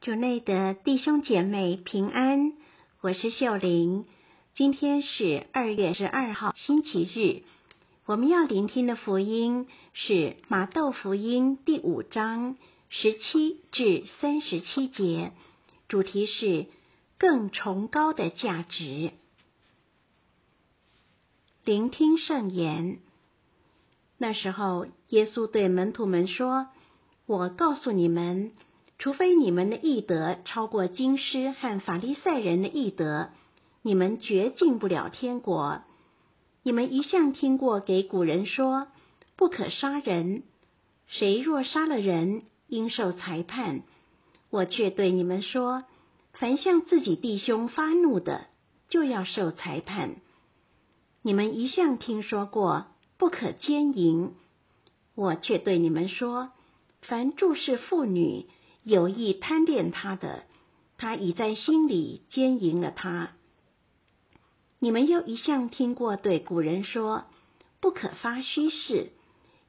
主内的弟兄姐妹平安，我是秀玲。今天是二月十二号，星期日。我们要聆听的福音是马窦福音第五章十七至三十七节，主题是更崇高的价值。聆听圣言。那时候，耶稣对门徒们说：“我告诉你们。”除非你们的义德超过经师和法利赛人的义德，你们绝进不了天国。你们一向听过给古人说不可杀人，谁若杀了人，应受裁判。我却对你们说，凡向自己弟兄发怒的，就要受裁判。你们一向听说过不可奸淫，我却对你们说，凡注视妇女。有意贪恋他的，他已在心里奸淫了他。你们又一向听过对古人说，不可发虚誓，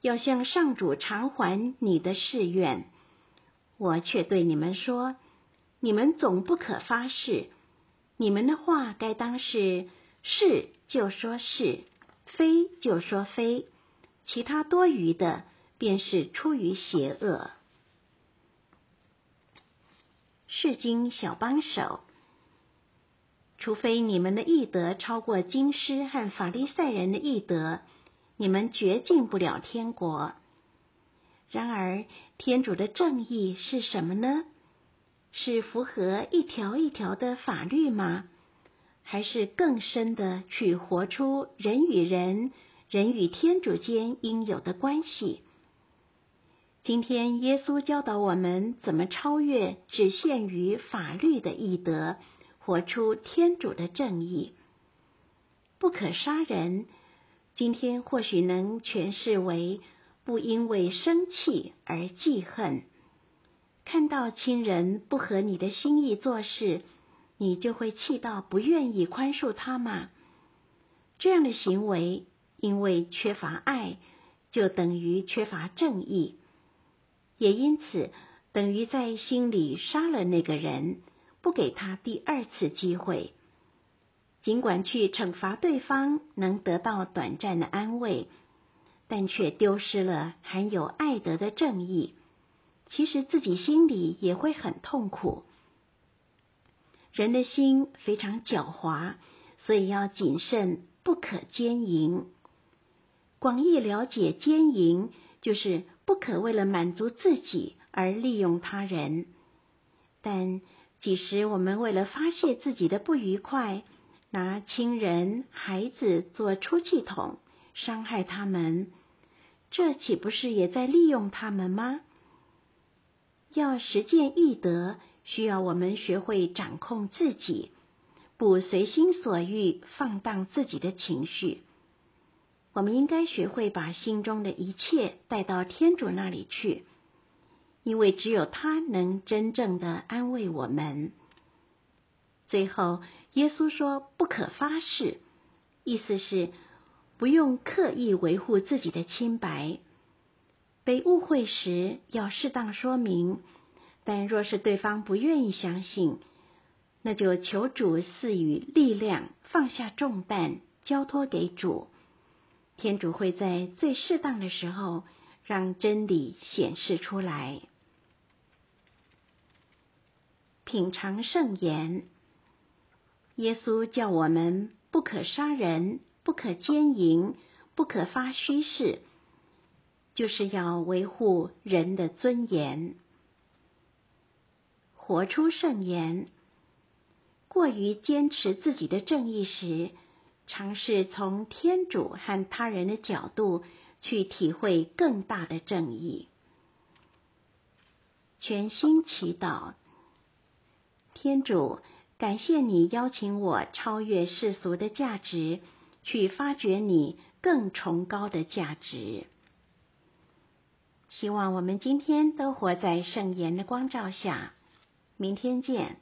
要向上主偿还你的誓愿。我却对你们说，你们总不可发誓，你们的话该当是是就说是，非就说非，其他多余的便是出于邪恶。是经小帮手，除非你们的义德超过经师和法利赛人的义德，你们绝进不了天国。然而，天主的正义是什么呢？是符合一条一条的法律吗？还是更深的去活出人与人、人与天主间应有的关系？今天，耶稣教导我们怎么超越只限于法律的义德，活出天主的正义。不可杀人，今天或许能诠释为不因为生气而记恨。看到亲人不合你的心意做事，你就会气到不愿意宽恕他吗？这样的行为，因为缺乏爱，就等于缺乏正义。也因此，等于在心里杀了那个人，不给他第二次机会。尽管去惩罚对方能得到短暂的安慰，但却丢失了含有爱德的正义。其实自己心里也会很痛苦。人的心非常狡猾，所以要谨慎，不可奸淫。广义了解奸淫，就是。不可为了满足自己而利用他人，但即使我们为了发泄自己的不愉快，拿亲人、孩子做出气筒，伤害他们，这岂不是也在利用他们吗？要实践义德，需要我们学会掌控自己，不随心所欲放荡自己的情绪。我们应该学会把心中的一切带到天主那里去，因为只有他能真正的安慰我们。最后，耶稣说：“不可发誓。”意思是不用刻意维护自己的清白。被误会时要适当说明，但若是对方不愿意相信，那就求主赐予力量，放下重担，交托给主。天主会在最适当的时候让真理显示出来。品尝圣言，耶稣叫我们不可杀人，不可奸淫，不可发虚誓，就是要维护人的尊严，活出圣言。过于坚持自己的正义时。尝试从天主和他人的角度去体会更大的正义。全心祈祷，天主，感谢你邀请我超越世俗的价值，去发掘你更崇高的价值。希望我们今天都活在圣言的光照下。明天见。